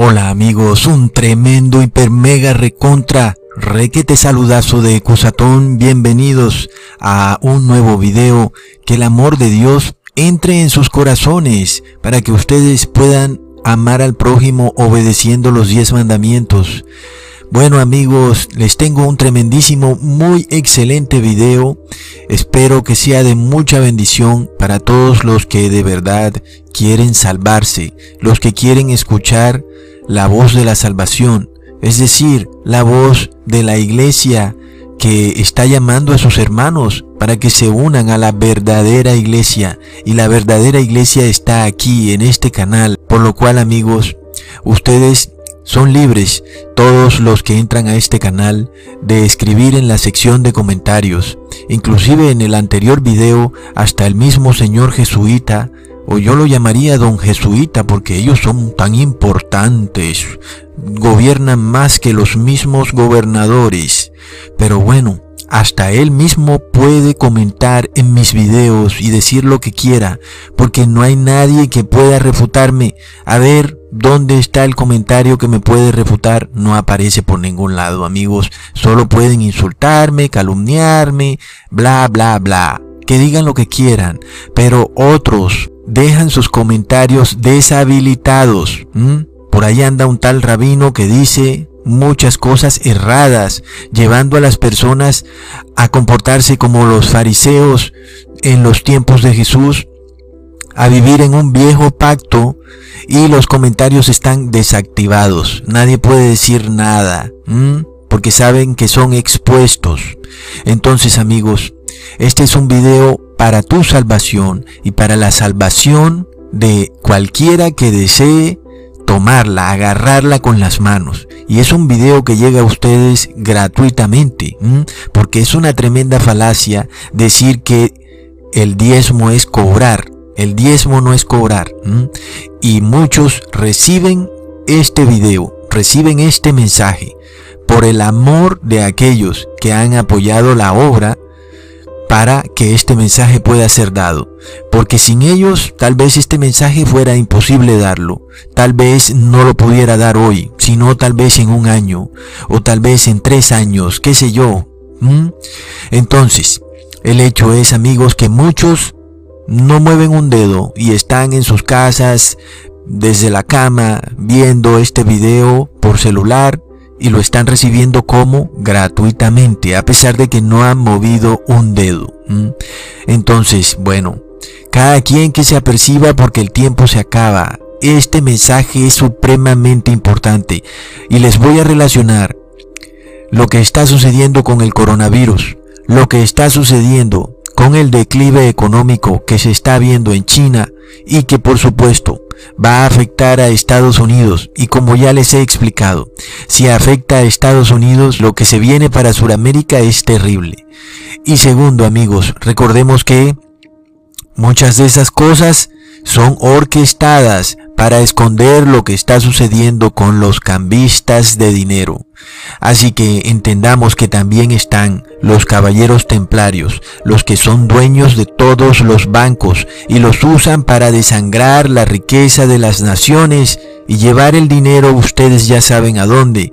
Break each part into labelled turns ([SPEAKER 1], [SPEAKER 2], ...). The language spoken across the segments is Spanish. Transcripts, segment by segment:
[SPEAKER 1] Hola amigos, un tremendo hiper mega recontra requete saludazo de Cusatón, bienvenidos a un nuevo video, que el amor de Dios entre en sus corazones para que ustedes puedan amar al prójimo obedeciendo los diez mandamientos. Bueno amigos, les tengo un tremendísimo, muy excelente video. Espero que sea de mucha bendición para todos los que de verdad quieren salvarse, los que quieren escuchar la voz de la salvación, es decir, la voz de la iglesia que está llamando a sus hermanos para que se unan a la verdadera iglesia. Y la verdadera iglesia está aquí en este canal. Por lo cual amigos, ustedes son libres, todos los que entran a este canal, de escribir en la sección de comentarios. Inclusive en el anterior video, hasta el mismo señor jesuita, o yo lo llamaría don jesuita porque ellos son tan importantes, gobiernan más que los mismos gobernadores. Pero bueno, hasta él mismo puede comentar en mis videos y decir lo que quiera, porque no hay nadie que pueda refutarme. A ver, ¿dónde está el comentario que me puede refutar? No aparece por ningún lado, amigos. Solo pueden insultarme, calumniarme, bla, bla, bla. Que digan lo que quieran, pero otros dejan sus comentarios deshabilitados. Por ahí anda un tal rabino que dice muchas cosas erradas, llevando a las personas a comportarse como los fariseos en los tiempos de Jesús, a vivir en un viejo pacto y los comentarios están desactivados. Nadie puede decir nada, porque saben que son expuestos. Entonces amigos, este es un video para tu salvación y para la salvación de cualquiera que desee tomarla, agarrarla con las manos. Y es un video que llega a ustedes gratuitamente, porque es una tremenda falacia decir que el diezmo es cobrar. El diezmo no es cobrar. Y muchos reciben este video, reciben este mensaje por el amor de aquellos que han apoyado la obra para que este mensaje pueda ser dado. Porque sin ellos tal vez este mensaje fuera imposible darlo. Tal vez no lo pudiera dar hoy, sino tal vez en un año o tal vez en tres años, qué sé yo. Entonces, el hecho es amigos que muchos no mueven un dedo y están en sus casas desde la cama viendo este video por celular y lo están recibiendo como gratuitamente, a pesar de que no han movido un dedo. Entonces, bueno, cada quien que se aperciba porque el tiempo se acaba. Este mensaje es supremamente importante y les voy a relacionar lo que está sucediendo con el coronavirus, lo que está sucediendo con el declive económico que se está viendo en China y que por supuesto va a afectar a Estados Unidos y como ya les he explicado, si afecta a Estados Unidos lo que se viene para Sudamérica es terrible. Y segundo amigos, recordemos que muchas de esas cosas son orquestadas para esconder lo que está sucediendo con los cambistas de dinero. Así que entendamos que también están los caballeros templarios, los que son dueños de todos los bancos y los usan para desangrar la riqueza de las naciones y llevar el dinero ustedes ya saben a dónde.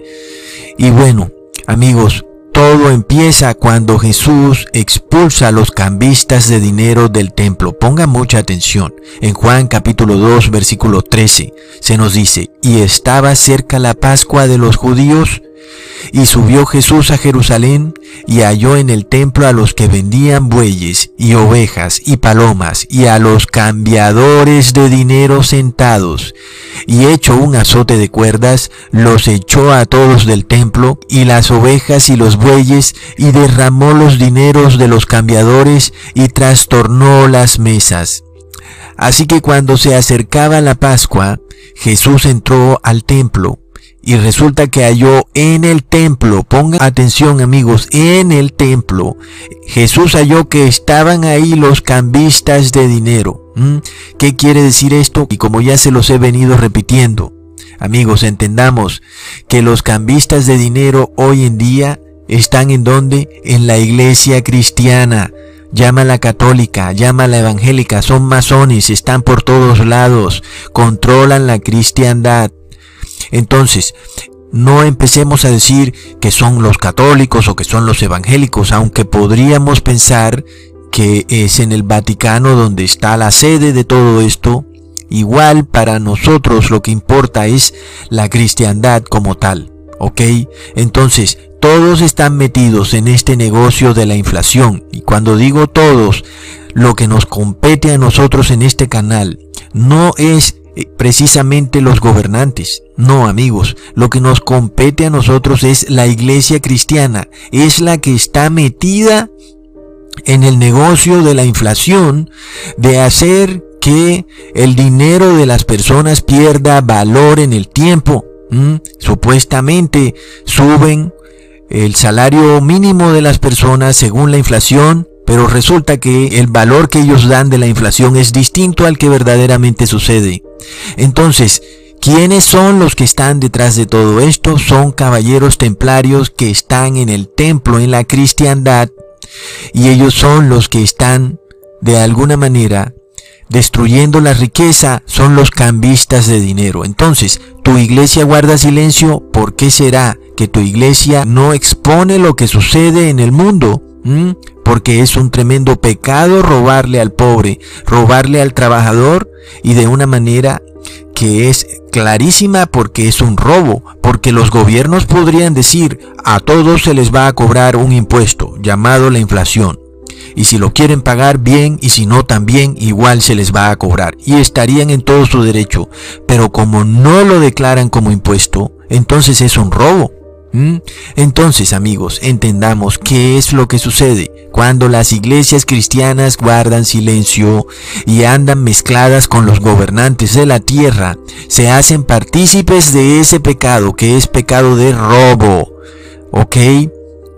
[SPEAKER 1] Y bueno, amigos, todo empieza cuando Jesús expulsa a los cambistas de dinero del templo. Ponga mucha atención. En Juan capítulo 2 versículo 13 se nos dice, y estaba cerca la Pascua de los judíos y subió Jesús a Jerusalén y halló en el templo a los que vendían bueyes y ovejas y palomas y a los cambiadores de dinero sentados. Y hecho un azote de cuerdas, los echó a todos del templo y las ovejas y los bueyes y derramó los dineros de los cambiadores y trastornó las mesas. Así que cuando se acercaba la Pascua, Jesús entró al templo y resulta que halló en el templo, pongan atención amigos, en el templo, Jesús halló que estaban ahí los cambistas de dinero. ¿Mm? ¿Qué quiere decir esto? Y como ya se los he venido repitiendo, amigos, entendamos que los cambistas de dinero hoy en día están en donde? En la iglesia cristiana. Llama la católica, llama la evangélica, son masones, están por todos lados, controlan la cristiandad. Entonces, no empecemos a decir que son los católicos o que son los evangélicos, aunque podríamos pensar que es en el Vaticano donde está la sede de todo esto. Igual para nosotros lo que importa es la cristiandad como tal. ¿Ok? Entonces, todos están metidos en este negocio de la inflación. Y cuando digo todos, lo que nos compete a nosotros en este canal no es eh, precisamente los gobernantes. No, amigos, lo que nos compete a nosotros es la iglesia cristiana. Es la que está metida en el negocio de la inflación, de hacer que el dinero de las personas pierda valor en el tiempo. Supuestamente suben el salario mínimo de las personas según la inflación, pero resulta que el valor que ellos dan de la inflación es distinto al que verdaderamente sucede. Entonces, ¿quiénes son los que están detrás de todo esto? Son caballeros templarios que están en el templo, en la cristiandad, y ellos son los que están, de alguna manera, destruyendo la riqueza, son los cambistas de dinero. Entonces, tu iglesia guarda silencio, ¿por qué será que tu iglesia no expone lo que sucede en el mundo? ¿Mm? Porque es un tremendo pecado robarle al pobre, robarle al trabajador y de una manera que es clarísima porque es un robo, porque los gobiernos podrían decir a todos se les va a cobrar un impuesto llamado la inflación. Y si lo quieren pagar bien y si no también igual se les va a cobrar. Y estarían en todo su derecho. Pero como no lo declaran como impuesto, entonces es un robo. ¿Mm? Entonces, amigos, entendamos qué es lo que sucede cuando las iglesias cristianas guardan silencio y andan mezcladas con los gobernantes de la tierra, se hacen partícipes de ese pecado que es pecado de robo. ¿Ok?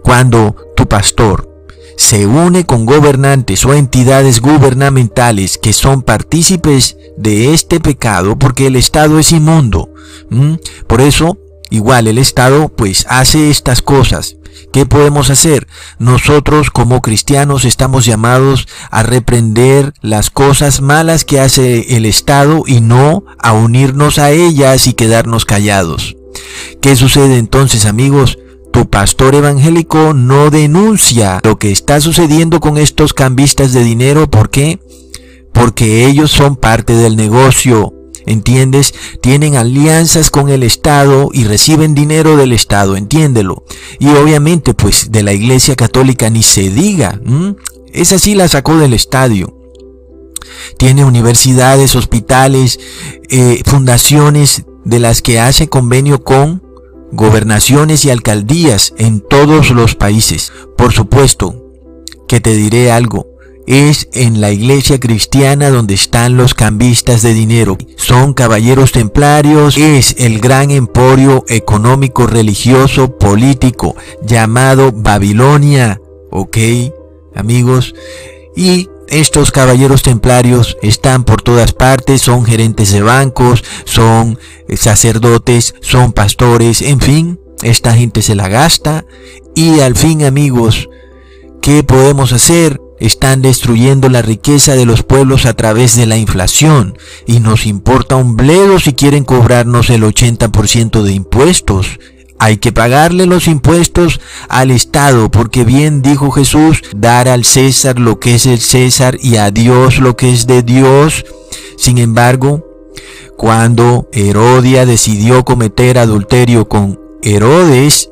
[SPEAKER 1] Cuando tu pastor se une con gobernantes o entidades gubernamentales que son partícipes de este pecado porque el Estado es inmundo. Por eso Igual el Estado pues hace estas cosas. ¿Qué podemos hacer? Nosotros como cristianos estamos llamados a reprender las cosas malas que hace el Estado y no a unirnos a ellas y quedarnos callados. ¿Qué sucede entonces amigos? Tu pastor evangélico no denuncia lo que está sucediendo con estos cambistas de dinero. ¿Por qué? Porque ellos son parte del negocio. ¿Entiendes? Tienen alianzas con el Estado y reciben dinero del Estado, entiéndelo. Y obviamente, pues de la Iglesia Católica ni se diga. Esa sí la sacó del estadio. Tiene universidades, hospitales, eh, fundaciones de las que hace convenio con gobernaciones y alcaldías en todos los países. Por supuesto que te diré algo, es en la iglesia cristiana donde están los cambistas de dinero. Son caballeros templarios, es el gran emporio económico, religioso, político llamado Babilonia. ¿Ok? Amigos. Y estos caballeros templarios están por todas partes, son gerentes de bancos, son sacerdotes, son pastores, en fin, esta gente se la gasta. Y al fin amigos, ¿qué podemos hacer? Están destruyendo la riqueza de los pueblos a través de la inflación y nos importa un bledo si quieren cobrarnos el 80% de impuestos. Hay que pagarle los impuestos al Estado porque bien dijo Jesús, dar al César lo que es el César y a Dios lo que es de Dios. Sin embargo, cuando Herodia decidió cometer adulterio con Herodes,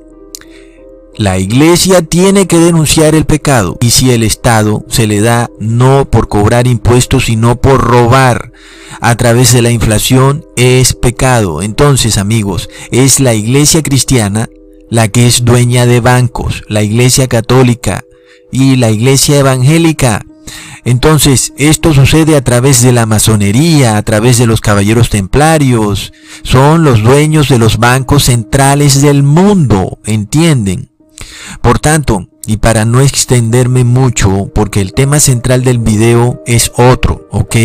[SPEAKER 1] la iglesia tiene que denunciar el pecado y si el Estado se le da no por cobrar impuestos sino por robar a través de la inflación es pecado. Entonces amigos, es la iglesia cristiana la que es dueña de bancos, la iglesia católica y la iglesia evangélica. Entonces, esto sucede a través de la masonería, a través de los caballeros templarios. Son los dueños de los bancos centrales del mundo, ¿entienden? Por tanto, y para no extenderme mucho, porque el tema central del video es otro, ¿ok?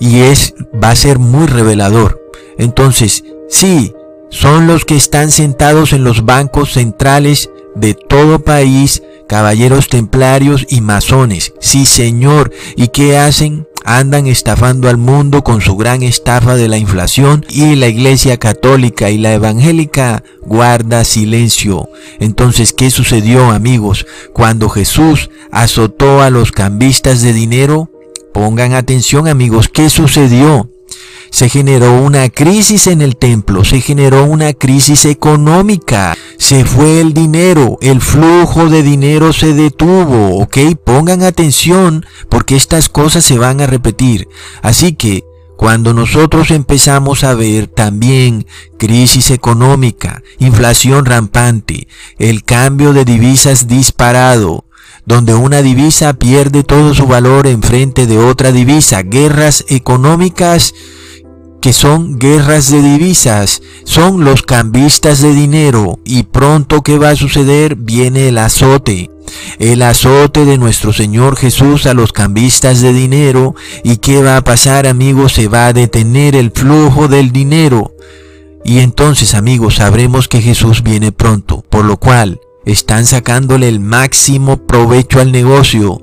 [SPEAKER 1] Y es, va a ser muy revelador. Entonces, sí, son los que están sentados en los bancos centrales de todo país, caballeros templarios y masones. Sí, señor. ¿Y qué hacen? Andan estafando al mundo con su gran estafa de la inflación y la iglesia católica y la evangélica guarda silencio. Entonces, ¿qué sucedió amigos? Cuando Jesús azotó a los cambistas de dinero, pongan atención amigos, ¿qué sucedió? Se generó una crisis en el templo, se generó una crisis económica, se fue el dinero, el flujo de dinero se detuvo, ¿ok? Pongan atención porque estas cosas se van a repetir. Así que cuando nosotros empezamos a ver también crisis económica, inflación rampante, el cambio de divisas disparado, donde una divisa pierde todo su valor en frente de otra divisa, guerras económicas, que son guerras de divisas, son los cambistas de dinero y pronto ¿qué va a suceder? Viene el azote. El azote de nuestro Señor Jesús a los cambistas de dinero y ¿qué va a pasar amigos? Se va a detener el flujo del dinero. Y entonces amigos sabremos que Jesús viene pronto, por lo cual están sacándole el máximo provecho al negocio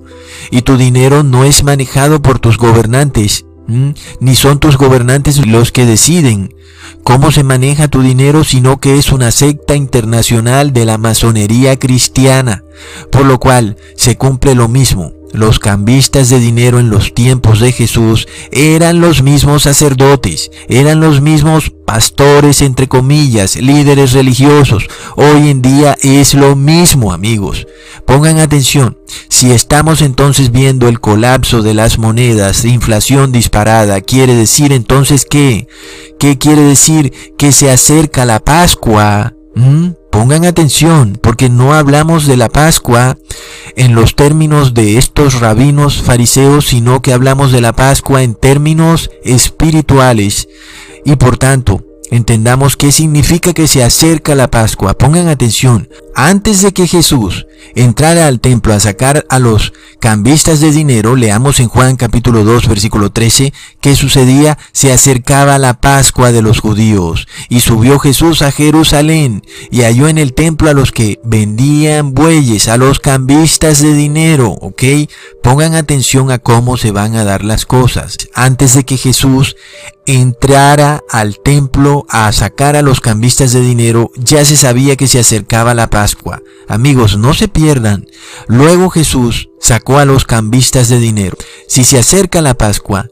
[SPEAKER 1] y tu dinero no es manejado por tus gobernantes, ni son tus gobernantes los que deciden cómo se maneja tu dinero, sino que es una secta internacional de la masonería cristiana, por lo cual se cumple lo mismo. Los cambistas de dinero en los tiempos de Jesús eran los mismos sacerdotes, eran los mismos pastores, entre comillas, líderes religiosos. Hoy en día es lo mismo, amigos. Pongan atención, si estamos entonces viendo el colapso de las monedas, inflación disparada, quiere decir entonces qué? ¿Qué quiere decir? Que se acerca la Pascua. ¿Mm? Pongan atención, porque no hablamos de la Pascua en los términos de estos rabinos fariseos, sino que hablamos de la Pascua en términos espirituales. Y por tanto, entendamos qué significa que se acerca la Pascua. Pongan atención, antes de que Jesús entrara al templo a sacar a los cambistas de dinero, leamos en Juan capítulo 2 versículo 13, que sucedía, se acercaba la Pascua de los judíos, y subió Jesús a Jerusalén, y halló en el templo a los que vendían bueyes, a los cambistas de dinero, ¿ok? Pongan atención a cómo se van a dar las cosas. Antes de que Jesús entrara al templo a sacar a los cambistas de dinero, ya se sabía que se acercaba la Pascua Amigos, no se pierdan. Luego Jesús sacó a los cambistas de dinero. Si se acerca la Pascua,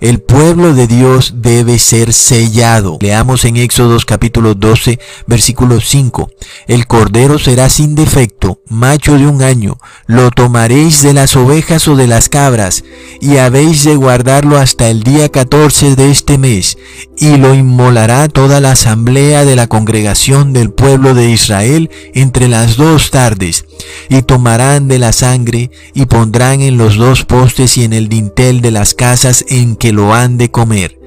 [SPEAKER 1] el pueblo de Dios debe ser sellado. Leamos en Éxodos capítulo 12, versículo 5. El cordero será sin defecto, macho de un año. Lo tomaréis de las ovejas o de las cabras, y habéis de guardarlo hasta el día 14 de este mes, y lo inmolará toda la asamblea de la congregación del pueblo de Israel entre las dos tardes, y tomarán de la sangre, y pondrán en los dos postes y en el dintel de las casas en que lo han de comer.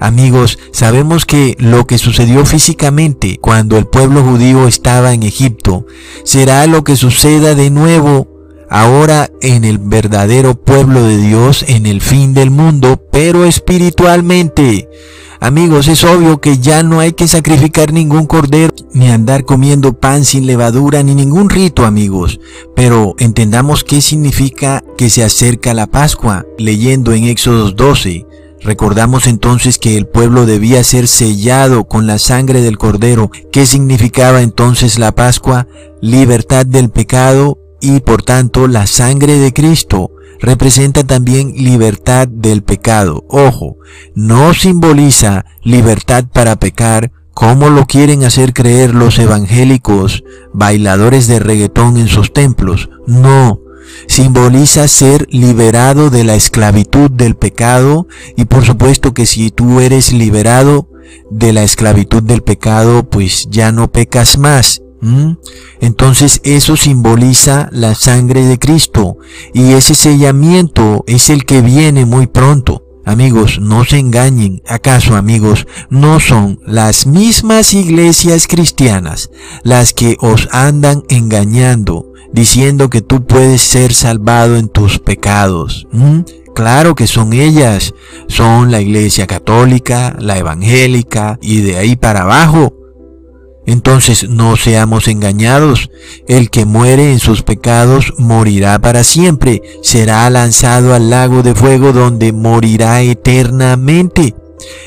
[SPEAKER 1] Amigos, sabemos que lo que sucedió físicamente cuando el pueblo judío estaba en Egipto será lo que suceda de nuevo ahora en el verdadero pueblo de Dios en el fin del mundo, pero espiritualmente. Amigos, es obvio que ya no hay que sacrificar ningún cordero, ni andar comiendo pan sin levadura, ni ningún rito, amigos. Pero entendamos qué significa que se acerca la Pascua, leyendo en Éxodo 12. Recordamos entonces que el pueblo debía ser sellado con la sangre del cordero. ¿Qué significaba entonces la Pascua? Libertad del pecado y por tanto la sangre de Cristo representa también libertad del pecado. Ojo, no simboliza libertad para pecar como lo quieren hacer creer los evangélicos bailadores de reggaetón en sus templos. No, simboliza ser liberado de la esclavitud del pecado y por supuesto que si tú eres liberado de la esclavitud del pecado, pues ya no pecas más. ¿Mm? Entonces eso simboliza la sangre de Cristo y ese sellamiento es el que viene muy pronto. Amigos, no se engañen. ¿Acaso, amigos, no son las mismas iglesias cristianas las que os andan engañando, diciendo que tú puedes ser salvado en tus pecados? ¿Mm? Claro que son ellas. Son la iglesia católica, la evangélica y de ahí para abajo Entonces no seamos engañados. El que muere en sus pecados morirá para siempre. Será lanzado al lago de fuego donde morirá eternamente.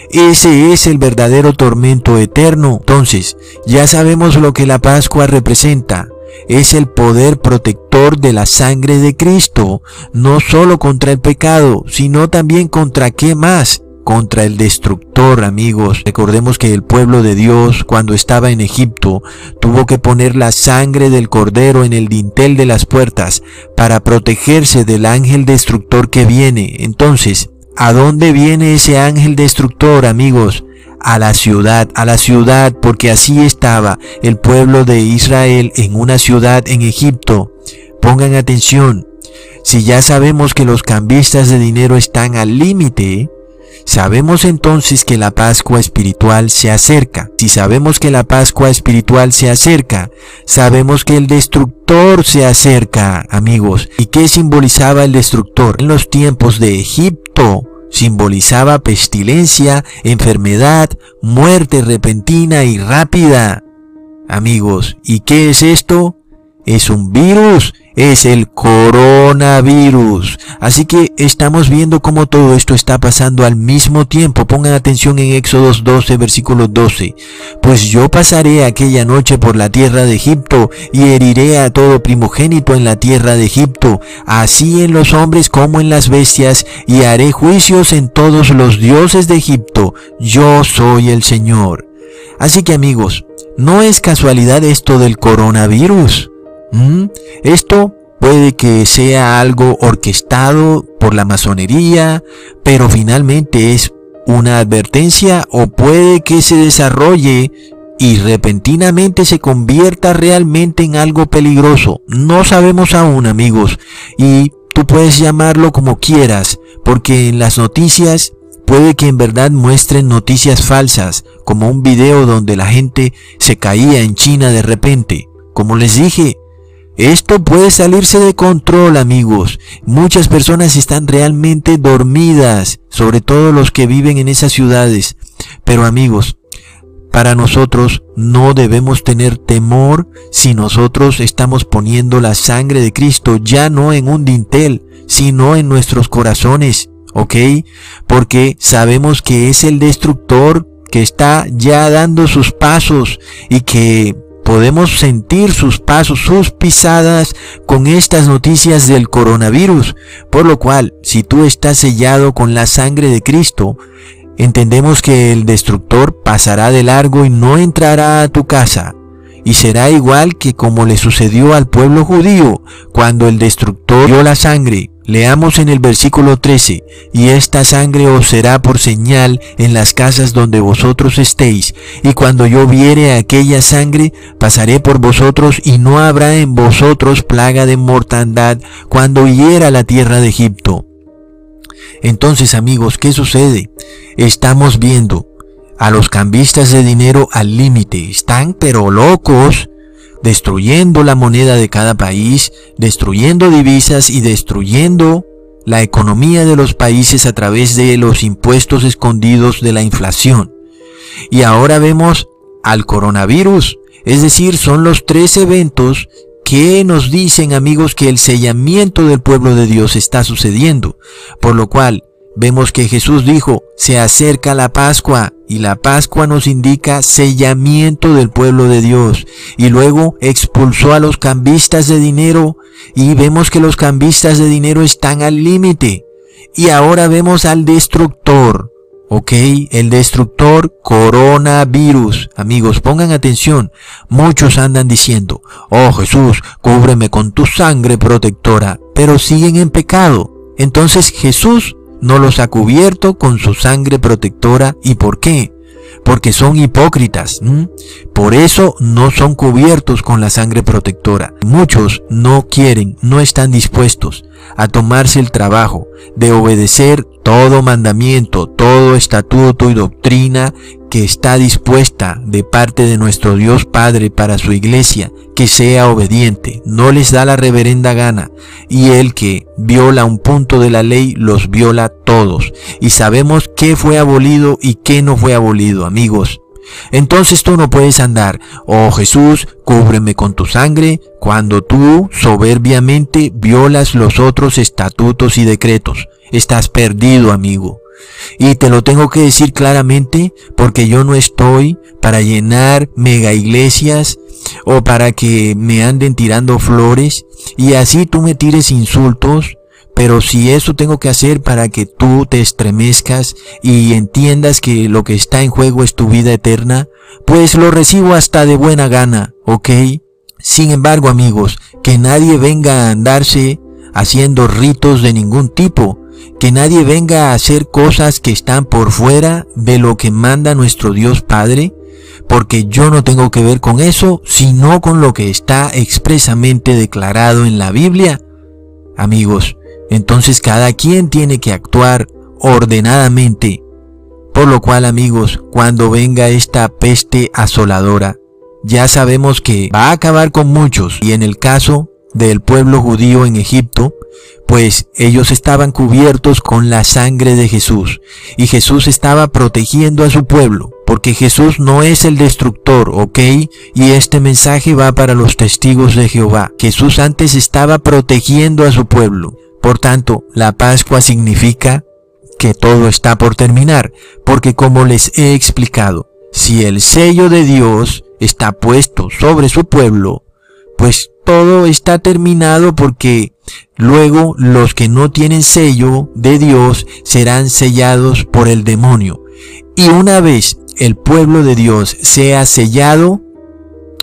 [SPEAKER 1] Ese es el verdadero tormento eterno. Entonces, ya sabemos lo que la Pascua representa. Es el poder protector de la sangre de Cristo, no solo contra el pecado, sino también contra qué más, contra el destructor, amigos. Recordemos que el pueblo de Dios, cuando estaba en Egipto, tuvo que poner la sangre del cordero en el dintel de las puertas para protegerse del ángel destructor que viene. Entonces, ¿a dónde viene ese ángel destructor, amigos? A la ciudad, a la ciudad, porque así estaba el pueblo de Israel en una ciudad en Egipto. Pongan atención, si ya sabemos que los cambistas de dinero están al límite, Sabemos entonces que la Pascua espiritual se acerca. Si sabemos que la Pascua espiritual se acerca, sabemos que el destructor se acerca, amigos. ¿Y qué simbolizaba el destructor? En los tiempos de Egipto simbolizaba pestilencia, enfermedad, muerte repentina y rápida. Amigos, ¿y qué es esto? Es un virus es el coronavirus. Así que estamos viendo cómo todo esto está pasando al mismo tiempo. Pongan atención en Éxodo 12, versículo 12. Pues yo pasaré aquella noche por la tierra de Egipto y heriré a todo primogénito en la tierra de Egipto, así en los hombres como en las bestias, y haré juicios en todos los dioses de Egipto. Yo soy el Señor. Así que amigos, no es casualidad esto del coronavirus. ¿Mm? Esto puede que sea algo orquestado por la masonería, pero finalmente es una advertencia o puede que se desarrolle y repentinamente se convierta realmente en algo peligroso. No sabemos aún amigos y tú puedes llamarlo como quieras porque en las noticias puede que en verdad muestren noticias falsas como un video donde la gente se caía en China de repente. Como les dije, esto puede salirse de control, amigos. Muchas personas están realmente dormidas, sobre todo los que viven en esas ciudades. Pero amigos, para nosotros no debemos tener temor si nosotros estamos poniendo la sangre de Cristo ya no en un dintel, sino en nuestros corazones, ¿ok? Porque sabemos que es el destructor que está ya dando sus pasos y que Podemos sentir sus pasos, sus pisadas con estas noticias del coronavirus, por lo cual, si tú estás sellado con la sangre de Cristo, entendemos que el destructor pasará de largo y no entrará a tu casa, y será igual que como le sucedió al pueblo judío cuando el destructor dio la sangre Leamos en el versículo 13, y esta sangre os será por señal en las casas donde vosotros estéis, y cuando yo viere aquella sangre, pasaré por vosotros, y no habrá en vosotros plaga de mortandad cuando hiera la tierra de Egipto. Entonces amigos, ¿qué sucede? Estamos viendo a los cambistas de dinero al límite, están pero locos, destruyendo la moneda de cada país, destruyendo divisas y destruyendo la economía de los países a través de los impuestos escondidos de la inflación. Y ahora vemos al coronavirus, es decir, son los tres eventos que nos dicen amigos que el sellamiento del pueblo de Dios está sucediendo, por lo cual vemos que Jesús dijo, se acerca la Pascua y la Pascua nos indica sellamiento del pueblo de Dios. Y luego expulsó a los cambistas de dinero y vemos que los cambistas de dinero están al límite. Y ahora vemos al destructor. ¿Ok? El destructor coronavirus. Amigos, pongan atención. Muchos andan diciendo, oh Jesús, cúbreme con tu sangre protectora, pero siguen en pecado. Entonces Jesús no los ha cubierto con su sangre protectora. ¿Y por qué? Porque son hipócritas. Por eso no son cubiertos con la sangre protectora. Muchos no quieren, no están dispuestos a tomarse el trabajo de obedecer todo mandamiento, todo estatuto y doctrina que está dispuesta de parte de nuestro Dios Padre para su iglesia, que sea obediente, no les da la reverenda gana, y el que viola un punto de la ley los viola todos, y sabemos qué fue abolido y qué no fue abolido, amigos. Entonces tú no puedes andar, oh Jesús, cúbreme con tu sangre, cuando tú soberbiamente violas los otros estatutos y decretos. Estás perdido, amigo. Y te lo tengo que decir claramente porque yo no estoy para llenar mega iglesias o para que me anden tirando flores y así tú me tires insultos. Pero si eso tengo que hacer para que tú te estremezcas y entiendas que lo que está en juego es tu vida eterna, pues lo recibo hasta de buena gana, ¿ok? Sin embargo, amigos, que nadie venga a andarse haciendo ritos de ningún tipo, que nadie venga a hacer cosas que están por fuera de lo que manda nuestro Dios Padre, porque yo no tengo que ver con eso, sino con lo que está expresamente declarado en la Biblia. Amigos, entonces cada quien tiene que actuar ordenadamente. Por lo cual, amigos, cuando venga esta peste asoladora, ya sabemos que va a acabar con muchos y en el caso del pueblo judío en Egipto, pues ellos estaban cubiertos con la sangre de Jesús y Jesús estaba protegiendo a su pueblo, porque Jesús no es el destructor, ¿ok? Y este mensaje va para los testigos de Jehová. Jesús antes estaba protegiendo a su pueblo. Por tanto, la Pascua significa que todo está por terminar, porque como les he explicado, si el sello de Dios está puesto sobre su pueblo, pues todo está terminado porque luego los que no tienen sello de Dios serán sellados por el demonio. Y una vez el pueblo de Dios sea sellado,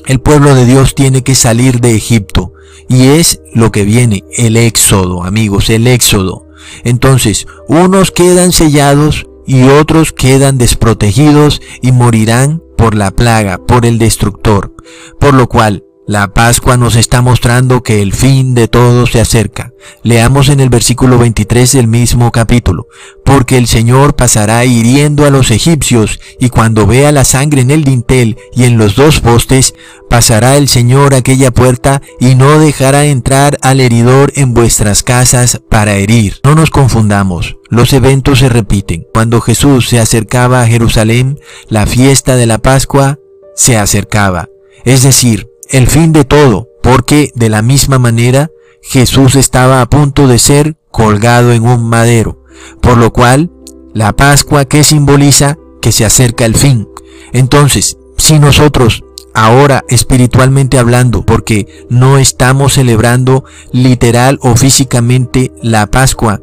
[SPEAKER 1] el pueblo de Dios tiene que salir de Egipto. Y es lo que viene, el éxodo, amigos, el éxodo. Entonces, unos quedan sellados y otros quedan desprotegidos y morirán por la plaga, por el destructor. Por lo cual, la Pascua nos está mostrando que el fin de todo se acerca. Leamos en el versículo 23 del mismo capítulo. Porque el Señor pasará hiriendo a los egipcios, y cuando vea la sangre en el dintel y en los dos postes, pasará el Señor aquella puerta y no dejará entrar al heridor en vuestras casas para herir. No nos confundamos. Los eventos se repiten. Cuando Jesús se acercaba a Jerusalén, la fiesta de la Pascua se acercaba. Es decir, el fin de todo, porque de la misma manera Jesús estaba a punto de ser colgado en un madero, por lo cual la Pascua que simboliza que se acerca el fin. Entonces, si nosotros ahora espiritualmente hablando, porque no estamos celebrando literal o físicamente la Pascua,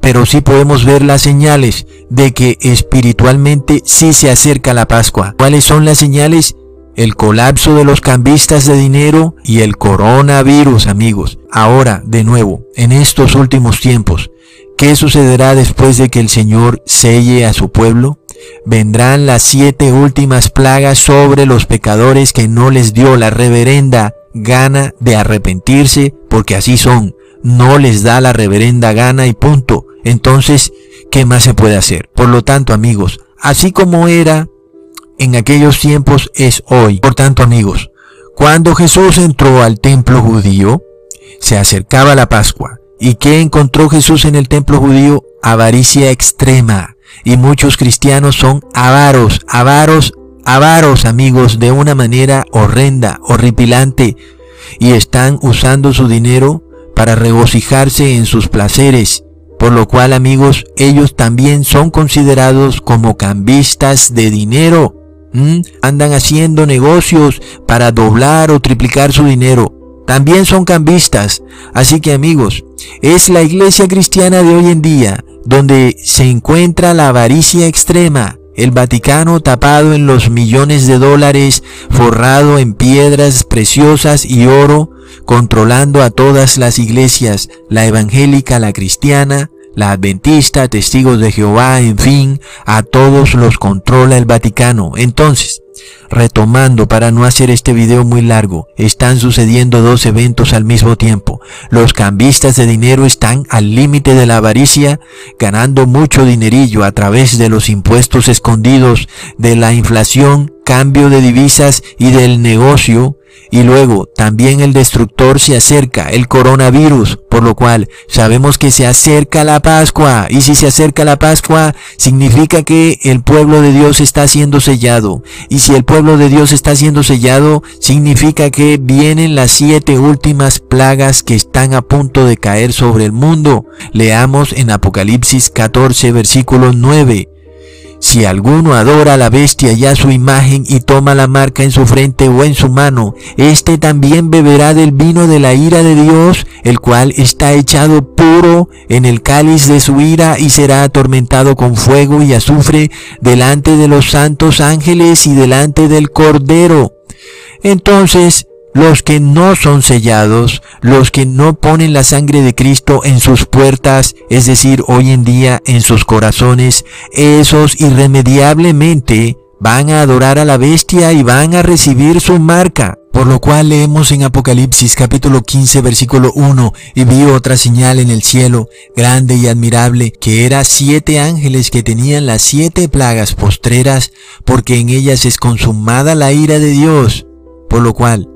[SPEAKER 1] pero sí podemos ver las señales de que espiritualmente sí se acerca la Pascua. ¿Cuáles son las señales? El colapso de los cambistas de dinero y el coronavirus, amigos. Ahora, de nuevo, en estos últimos tiempos, ¿qué sucederá después de que el Señor selle a su pueblo? Vendrán las siete últimas plagas sobre los pecadores que no les dio la reverenda gana de arrepentirse, porque así son. No les da la reverenda gana y punto. Entonces, ¿qué más se puede hacer? Por lo tanto, amigos, así como era en aquellos tiempos es hoy. Por tanto, amigos, cuando Jesús entró al templo judío, se acercaba la Pascua. ¿Y qué encontró Jesús en el templo judío? Avaricia extrema. Y muchos cristianos son avaros, avaros, avaros, amigos, de una manera horrenda, horripilante. Y están usando su dinero para regocijarse en sus placeres. Por lo cual, amigos, ellos también son considerados como cambistas de dinero. Andan haciendo negocios para doblar o triplicar su dinero. También son cambistas. Así que amigos, es la iglesia cristiana de hoy en día donde se encuentra la avaricia extrema. El Vaticano tapado en los millones de dólares, forrado en piedras preciosas y oro, controlando a todas las iglesias, la evangélica, la cristiana, la adventista, testigos de Jehová, en fin, a todos los controla el Vaticano. Entonces, retomando para no hacer este video muy largo, están sucediendo dos eventos al mismo tiempo. Los cambistas de dinero están al límite de la avaricia, ganando mucho dinerillo a través de los impuestos escondidos, de la inflación, cambio de divisas y del negocio Y luego también el destructor se acerca, el coronavirus, por lo cual sabemos que se acerca la Pascua. Y si se acerca la Pascua, significa que el pueblo de Dios está siendo sellado. Y si el pueblo de Dios está siendo sellado, significa que vienen las siete últimas plagas que están a punto de caer sobre el mundo. Leamos en Apocalipsis 14, versículo 9. Si alguno adora a la bestia y a su imagen y toma la marca en su frente o en su mano, éste también beberá del vino de la ira de Dios, el cual está echado puro en el cáliz de su ira y será atormentado con fuego y azufre delante de los santos ángeles y delante del Cordero. Entonces los que no son sellados, los que no ponen la sangre de Cristo en sus puertas, es decir, hoy en día en sus corazones, esos irremediablemente van a adorar a la bestia y van a recibir su marca. Por lo cual leemos en Apocalipsis capítulo 15 versículo 1, y vi otra señal en el cielo, grande y admirable, que era siete ángeles que tenían las siete plagas postreras, porque en ellas es consumada la ira de Dios. Por lo cual,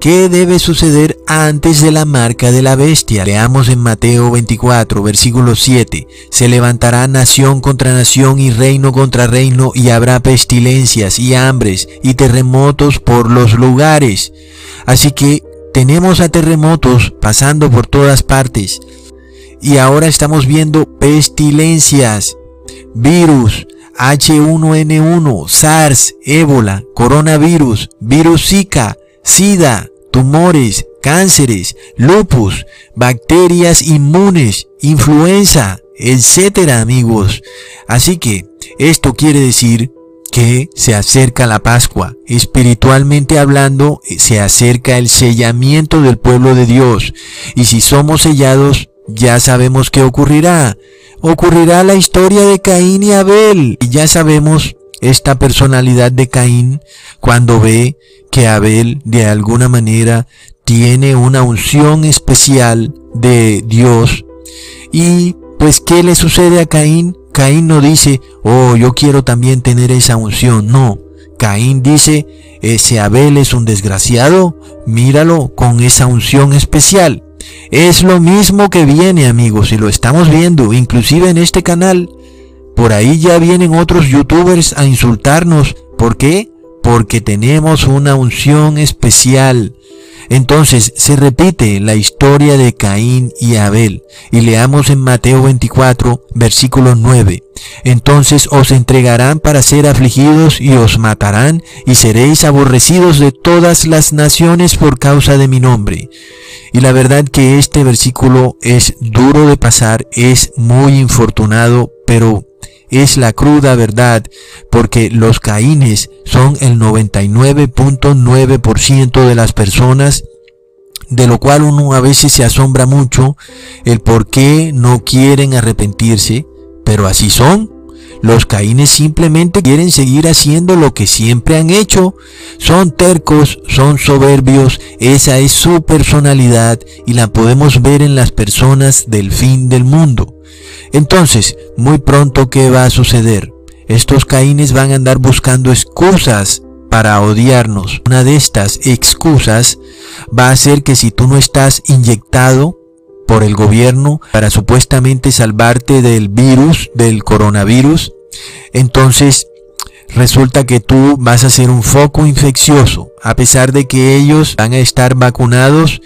[SPEAKER 1] ¿Qué debe suceder antes de la marca de la bestia? Leamos en Mateo 24, versículo 7. Se levantará nación contra nación y reino contra reino y habrá pestilencias y hambres y terremotos por los lugares. Así que tenemos a terremotos pasando por todas partes. Y ahora estamos viendo pestilencias, virus, H1N1, SARS, ébola, coronavirus, virus Zika, SIDA, tumores, cánceres, lupus, bacterias inmunes, influenza, etcétera, amigos. Así que esto quiere decir que se acerca la Pascua. Espiritualmente hablando, se acerca el sellamiento del pueblo de Dios. Y si somos sellados, ya sabemos qué ocurrirá. Ocurrirá la historia de Caín y Abel. Y ya sabemos esta personalidad de Caín cuando ve que Abel de alguna manera tiene una unción especial de Dios. Y pues, ¿qué le sucede a Caín? Caín no dice, oh, yo quiero también tener esa unción. No, Caín dice, ese Abel es un desgraciado, míralo con esa unción especial. Es lo mismo que viene amigos y lo estamos viendo inclusive en este canal. Por ahí ya vienen otros youtubers a insultarnos. ¿Por qué? Porque tenemos una unción especial. Entonces se repite la historia de Caín y Abel y leamos en Mateo 24 versículo 9. Entonces os entregarán para ser afligidos y os matarán y seréis aborrecidos de todas las naciones por causa de mi nombre. Y la verdad que este versículo es duro de pasar, es muy infortunado, pero es la cruda verdad, porque los caínes son el 99.9% de las personas, de lo cual uno a veces se asombra mucho el por qué no quieren arrepentirse, pero así son. Los caínes simplemente quieren seguir haciendo lo que siempre han hecho. Son tercos, son soberbios, esa es su personalidad y la podemos ver en las personas del fin del mundo. Entonces, muy pronto, ¿qué va a suceder? Estos caínes van a andar buscando excusas para odiarnos. Una de estas excusas va a ser que si tú no estás inyectado por el gobierno para supuestamente salvarte del virus, del coronavirus, entonces resulta que tú vas a ser un foco infeccioso. A pesar de que ellos van a estar vacunados,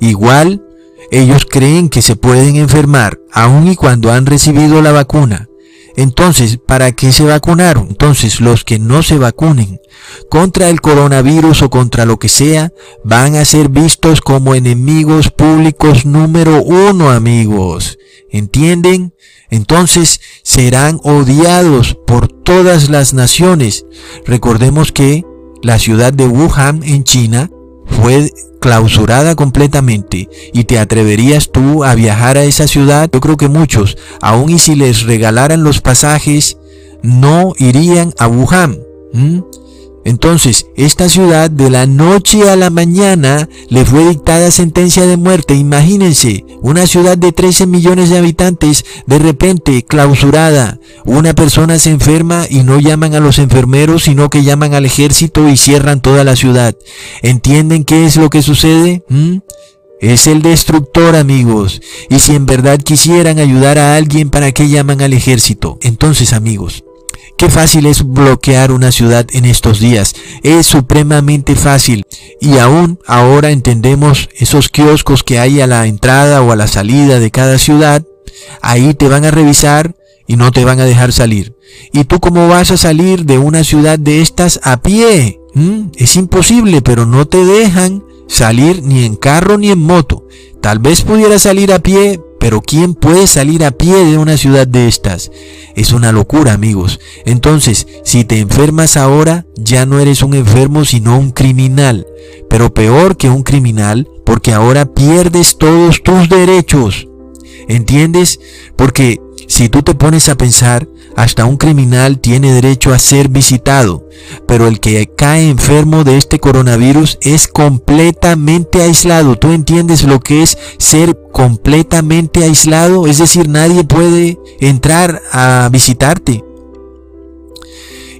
[SPEAKER 1] igual ellos creen que se pueden enfermar aun y cuando han recibido la vacuna. Entonces, ¿para qué se vacunaron? Entonces, los que no se vacunen contra el coronavirus o contra lo que sea, van a ser vistos como enemigos públicos número uno, amigos. ¿Entienden? Entonces serán odiados por todas las naciones. Recordemos que la ciudad de Wuhan en China fue clausurada completamente y te atreverías tú a viajar a esa ciudad, yo creo que muchos, aun y si les regalaran los pasajes, no irían a Wuhan. Entonces, esta ciudad de la noche a la mañana le fue dictada sentencia de muerte. Imagínense, una ciudad de 13 millones de habitantes de repente clausurada. Una persona se enferma y no llaman a los enfermeros, sino que llaman al ejército y cierran toda la ciudad. ¿Entienden qué es lo que sucede? ¿Mm? Es el destructor, amigos. Y si en verdad quisieran ayudar a alguien, ¿para qué llaman al ejército? Entonces, amigos, Qué fácil es bloquear una ciudad en estos días. Es supremamente fácil. Y aún ahora entendemos esos kioscos que hay a la entrada o a la salida de cada ciudad. Ahí te van a revisar y no te van a dejar salir. ¿Y tú cómo vas a salir de una ciudad de estas a pie? ¿Mm? Es imposible, pero no te dejan salir ni en carro ni en moto. Tal vez pudiera salir a pie, pero ¿quién puede salir a pie de una ciudad de estas? Es una locura, amigos. Entonces, si te enfermas ahora, ya no eres un enfermo, sino un criminal. Pero peor que un criminal, porque ahora pierdes todos tus derechos. ¿Entiendes? Porque si tú te pones a pensar, hasta un criminal tiene derecho a ser visitado, pero el que cae enfermo de este coronavirus es completamente aislado. ¿Tú entiendes lo que es ser completamente aislado? Es decir, nadie puede entrar a visitarte.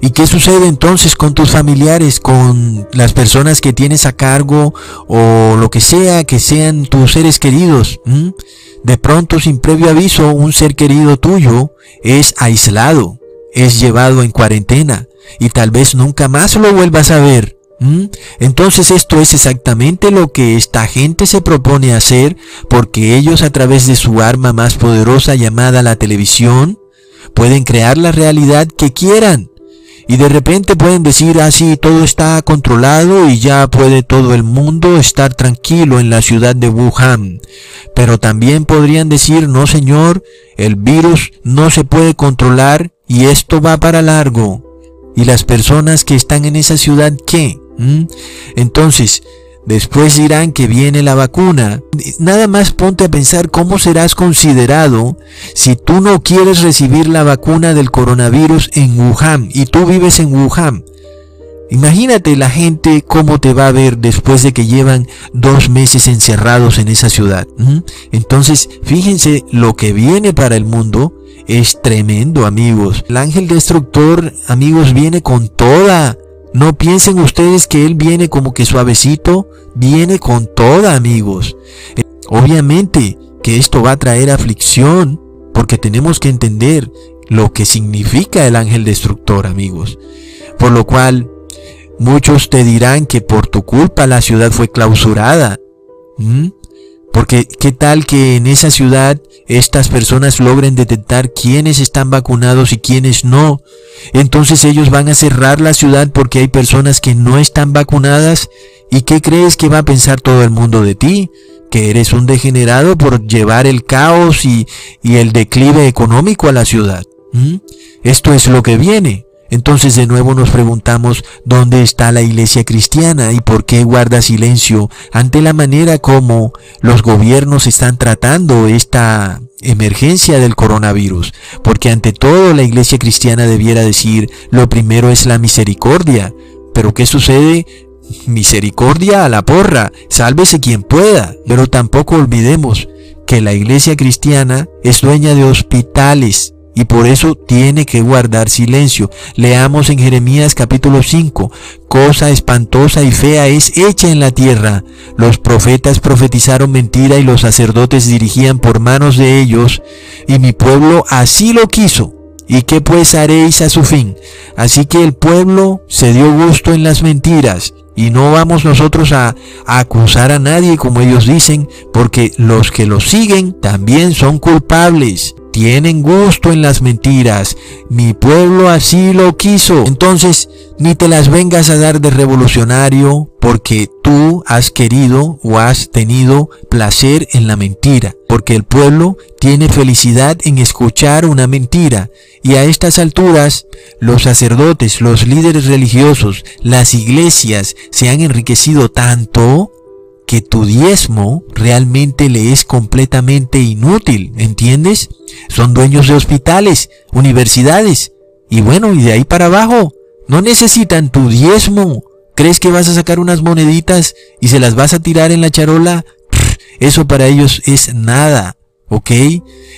[SPEAKER 1] ¿Y qué sucede entonces con tus familiares, con las personas que tienes a cargo o lo que sea que sean tus seres queridos? De pronto, sin previo aviso, un ser querido tuyo es aislado, es llevado en cuarentena y tal vez nunca más lo vuelvas a ver. Entonces esto es exactamente lo que esta gente se propone hacer porque ellos a través de su arma más poderosa llamada la televisión pueden crear la realidad que quieran y de repente pueden decir así ah, todo está controlado y ya puede todo el mundo estar tranquilo en la ciudad de Wuhan. Pero también podrían decir no señor, el virus no se puede controlar y esto va para largo. ¿Y las personas que están en esa ciudad qué? ¿Mm? Entonces, Después dirán que viene la vacuna. Nada más ponte a pensar cómo serás considerado si tú no quieres recibir la vacuna del coronavirus en Wuhan y tú vives en Wuhan. Imagínate la gente cómo te va a ver después de que llevan dos meses encerrados en esa ciudad. Entonces, fíjense, lo que viene para el mundo es tremendo, amigos. El ángel destructor, amigos, viene con toda no piensen ustedes que Él viene como que suavecito, viene con toda, amigos. Eh, obviamente que esto va a traer aflicción, porque tenemos que entender lo que significa el ángel destructor, amigos. Por lo cual, muchos te dirán que por tu culpa la ciudad fue clausurada. Porque qué tal que en esa ciudad estas personas logren detectar quiénes están vacunados y quiénes no. Entonces ellos van a cerrar la ciudad porque hay personas que no están vacunadas. ¿Y qué crees que va a pensar todo el mundo de ti? Que eres un degenerado por llevar el caos y, el declive económico a la ciudad. Esto es lo que viene. Entonces de nuevo nos preguntamos dónde está la iglesia cristiana y por qué guarda silencio ante la manera como los gobiernos están tratando esta emergencia del coronavirus. Porque ante todo la iglesia cristiana debiera decir, lo primero es la misericordia. Pero ¿qué sucede? Misericordia a la porra, sálvese quien pueda. Pero tampoco olvidemos que la iglesia cristiana es dueña de hospitales, y por eso tiene que guardar silencio. Leamos en Jeremías capítulo 5, cosa espantosa y fea es hecha en la tierra. Los profetas profetizaron mentira y los sacerdotes dirigían por manos de ellos, y mi pueblo así lo quiso. ¿Y qué pues haréis a su fin? Así que el pueblo se dio gusto en las mentiras, y no vamos nosotros a, a, acusar a nadie como ellos dicen, porque los que lo siguen también son culpables tienen gusto en las mentiras. Mi pueblo así lo quiso. Entonces, ni te las vengas a dar de revolucionario porque tú has querido o has tenido placer en la mentira. Porque el pueblo tiene felicidad en escuchar una mentira. Y a estas alturas, los sacerdotes, los líderes religiosos, las iglesias se han enriquecido tanto que tu diezmo realmente le es completamente inútil, ¿entiendes? Son dueños de hospitales, universidades, y bueno, y de ahí para abajo, No necesitan tu diezmo. ¿Crees que vas a sacar unas moneditas y se las vas a tirar en la charola? eso para ellos es nada. ¿Ok?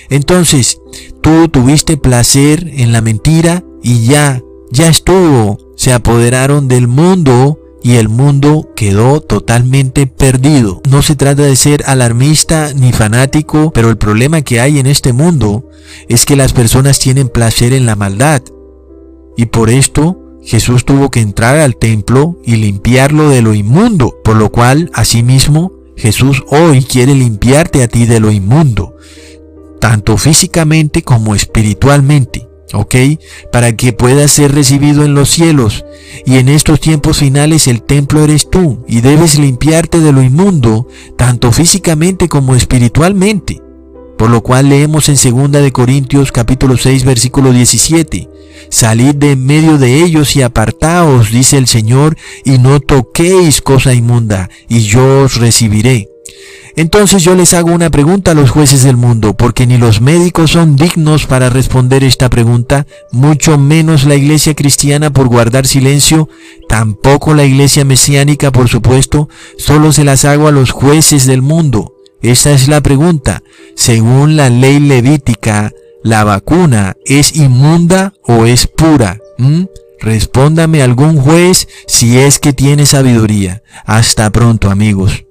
[SPEAKER 1] Entonces, tú tuviste placer en la mentira y ya, ya estuvo. Se apoderaron del mundo y el mundo quedó totalmente perdido. No se trata de ser alarmista ni fanático, pero el problema que hay en este mundo es que las personas tienen placer en la maldad. Y por esto Jesús tuvo que entrar al templo y limpiarlo de lo inmundo, por lo cual, asimismo, Jesús hoy quiere limpiarte a ti de lo inmundo, tanto físicamente como espiritualmente. ¿Ok? Para que puedas ser recibido en los cielos. Y en estos tiempos finales el templo eres tú y debes limpiarte de lo inmundo, tanto físicamente como espiritualmente. Por lo cual leemos en 2 de Corintios capítulo 6 versículo 17. Salid de en medio de ellos y apartaos, dice el Señor, y no toquéis cosa inmunda, y yo os recibiré. Entonces yo les hago una pregunta a los jueces del mundo, porque ni los médicos son dignos para responder esta pregunta, mucho menos la iglesia cristiana por guardar silencio, tampoco la iglesia mesiánica por supuesto, solo se las hago a los jueces del mundo. Esta es la pregunta. Según la ley levítica, ¿la vacuna es inmunda o es pura? ¿Mm? Respóndame algún juez si es que tiene sabiduría. Hasta pronto amigos.